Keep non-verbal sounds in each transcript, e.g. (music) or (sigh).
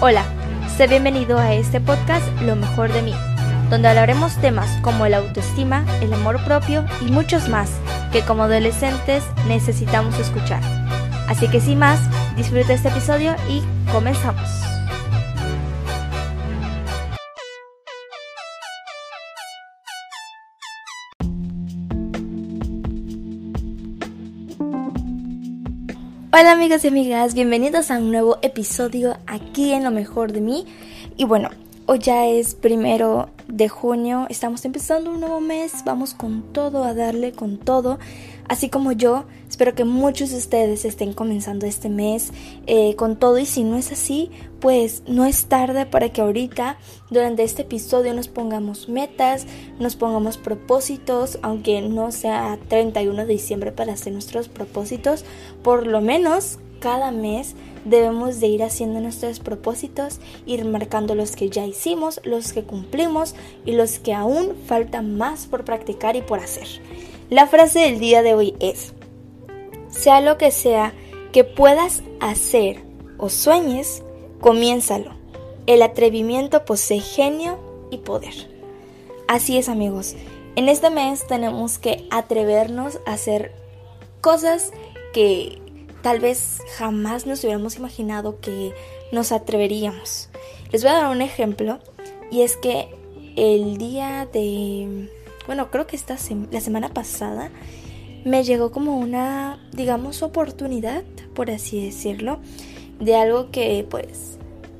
Hola, sé bienvenido a este podcast Lo mejor de mí, donde hablaremos temas como la autoestima, el amor propio y muchos más que como adolescentes necesitamos escuchar. Así que sin más, disfruta este episodio y comenzamos. Hola amigos y amigas, bienvenidos a un nuevo episodio aquí en Lo Mejor de mí. Y bueno, hoy ya es primero de junio, estamos empezando un nuevo mes, vamos con todo a darle con todo así como yo. Espero que muchos de ustedes estén comenzando este mes eh, con todo y si no es así, pues no es tarde para que ahorita durante este episodio nos pongamos metas, nos pongamos propósitos, aunque no sea 31 de diciembre para hacer nuestros propósitos, por lo menos cada mes debemos de ir haciendo nuestros propósitos, ir marcando los que ya hicimos, los que cumplimos y los que aún faltan más por practicar y por hacer. La frase del día de hoy es, sea lo que sea que puedas hacer o sueñes, comiénzalo. El atrevimiento posee genio y poder. Así es amigos, en este mes tenemos que atrevernos a hacer cosas que tal vez jamás nos hubiéramos imaginado que nos atreveríamos. Les voy a dar un ejemplo y es que el día de bueno, creo que esta la semana pasada me llegó como una, digamos, oportunidad, por así decirlo, de algo que pues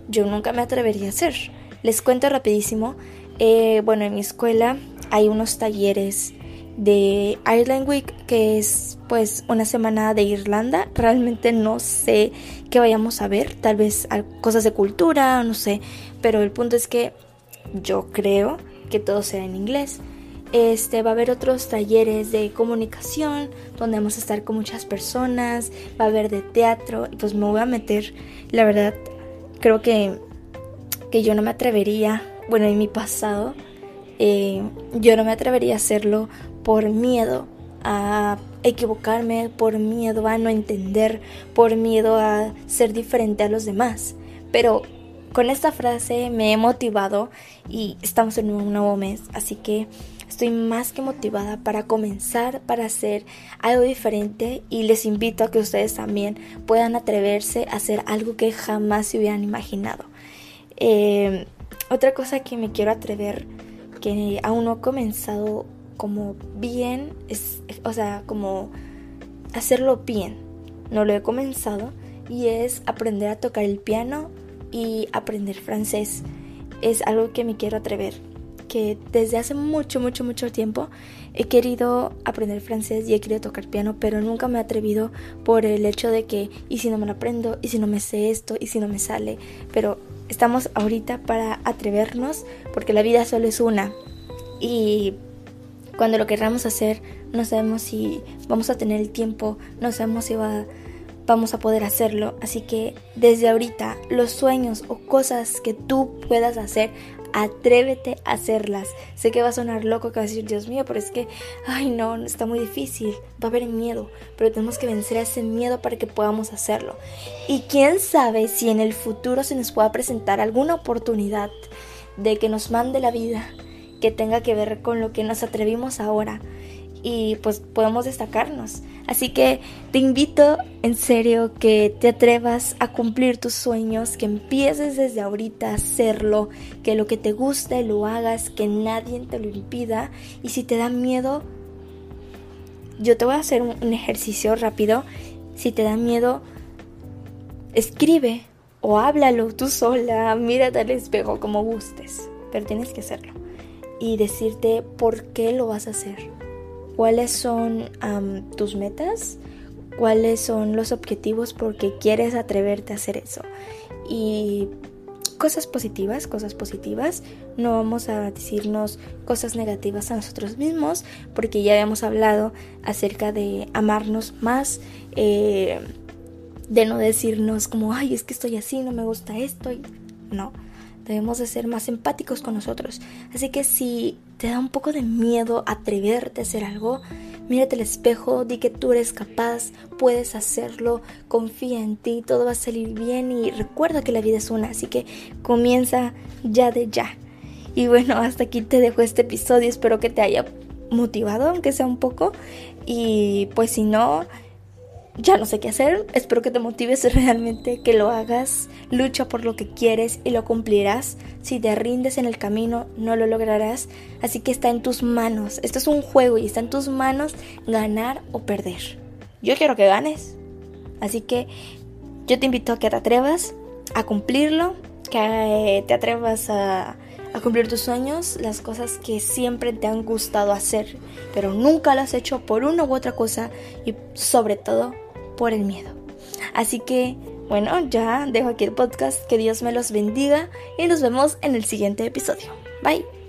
yo nunca me atrevería a hacer. Les cuento rapidísimo, eh, bueno, en mi escuela hay unos talleres de Ireland Week, que es pues una semana de Irlanda. Realmente no sé qué vayamos a ver, tal vez cosas de cultura, no sé, pero el punto es que yo creo que todo sea en inglés. Este, va a haber otros talleres de comunicación donde vamos a estar con muchas personas, va a haber de teatro y pues me voy a meter, la verdad, creo que, que yo no me atrevería, bueno, en mi pasado, eh, yo no me atrevería a hacerlo por miedo a equivocarme, por miedo a no entender, por miedo a ser diferente a los demás. Pero con esta frase me he motivado y estamos en un nuevo mes, así que Estoy más que motivada para comenzar, para hacer algo diferente y les invito a que ustedes también puedan atreverse a hacer algo que jamás se hubieran imaginado. Eh, otra cosa que me quiero atrever, que aún no he comenzado como bien, es, o sea, como hacerlo bien. No lo he comenzado y es aprender a tocar el piano y aprender francés. Es algo que me quiero atrever que desde hace mucho, mucho, mucho tiempo he querido aprender francés y he querido tocar piano, pero nunca me he atrevido por el hecho de que, ¿y si no me lo aprendo? ¿Y si no me sé esto? ¿Y si no me sale? Pero estamos ahorita para atrevernos porque la vida solo es una. Y cuando lo queramos hacer, no sabemos si vamos a tener el tiempo, no sabemos si va, vamos a poder hacerlo. Así que desde ahorita, los sueños o cosas que tú puedas hacer, atrévete a hacerlas. Sé que va a sonar loco que va a decir, Dios mío, pero es que, ay no, está muy difícil, va a haber miedo, pero tenemos que vencer a ese miedo para que podamos hacerlo. Y quién sabe si en el futuro se nos pueda presentar alguna oportunidad de que nos mande la vida que tenga que ver con lo que nos atrevimos ahora y pues podemos destacarnos. Así que te invito en serio que te atrevas a cumplir tus sueños, que empieces desde ahorita a hacerlo, que lo que te guste lo hagas, que nadie te lo impida y si te da miedo, yo te voy a hacer un ejercicio rápido. Si te da miedo, escribe o háblalo tú sola, mírate al espejo como gustes, pero tienes que hacerlo y decirte por qué lo vas a hacer cuáles son tus metas, cuáles son los objetivos porque quieres atreverte a hacer eso. Y cosas positivas, cosas positivas. No vamos a decirnos cosas negativas a nosotros mismos porque ya habíamos hablado acerca de amarnos más, eh, de no decirnos como, ay, es que estoy así, no me gusta esto. No, debemos de ser más empáticos con nosotros. Así que si te da un poco de miedo atreverte a hacer algo, mírate al espejo, di que tú eres capaz, puedes hacerlo, confía en ti, todo va a salir bien y recuerda que la vida es una, así que comienza ya de ya. Y bueno, hasta aquí te dejo este episodio, espero que te haya motivado, aunque sea un poco, y pues si no, ya no sé qué hacer. Espero que te motives (laughs) realmente, que lo hagas. Lucha por lo que quieres y lo cumplirás. Si te rindes en el camino, no lo lograrás. Así que está en tus manos. Esto es un juego y está en tus manos ganar o perder. Yo quiero que ganes. Así que yo te invito a que te atrevas a cumplirlo, que te atrevas a, cumplir tus sueños, las cosas que siempre te han gustado hacer, pero nunca las has hecho por una u otra cosa y sobre todo por el miedo. Así que, bueno, ya dejo aquí el podcast, que Dios me los bendiga y nos vemos en el siguiente episodio. Bye.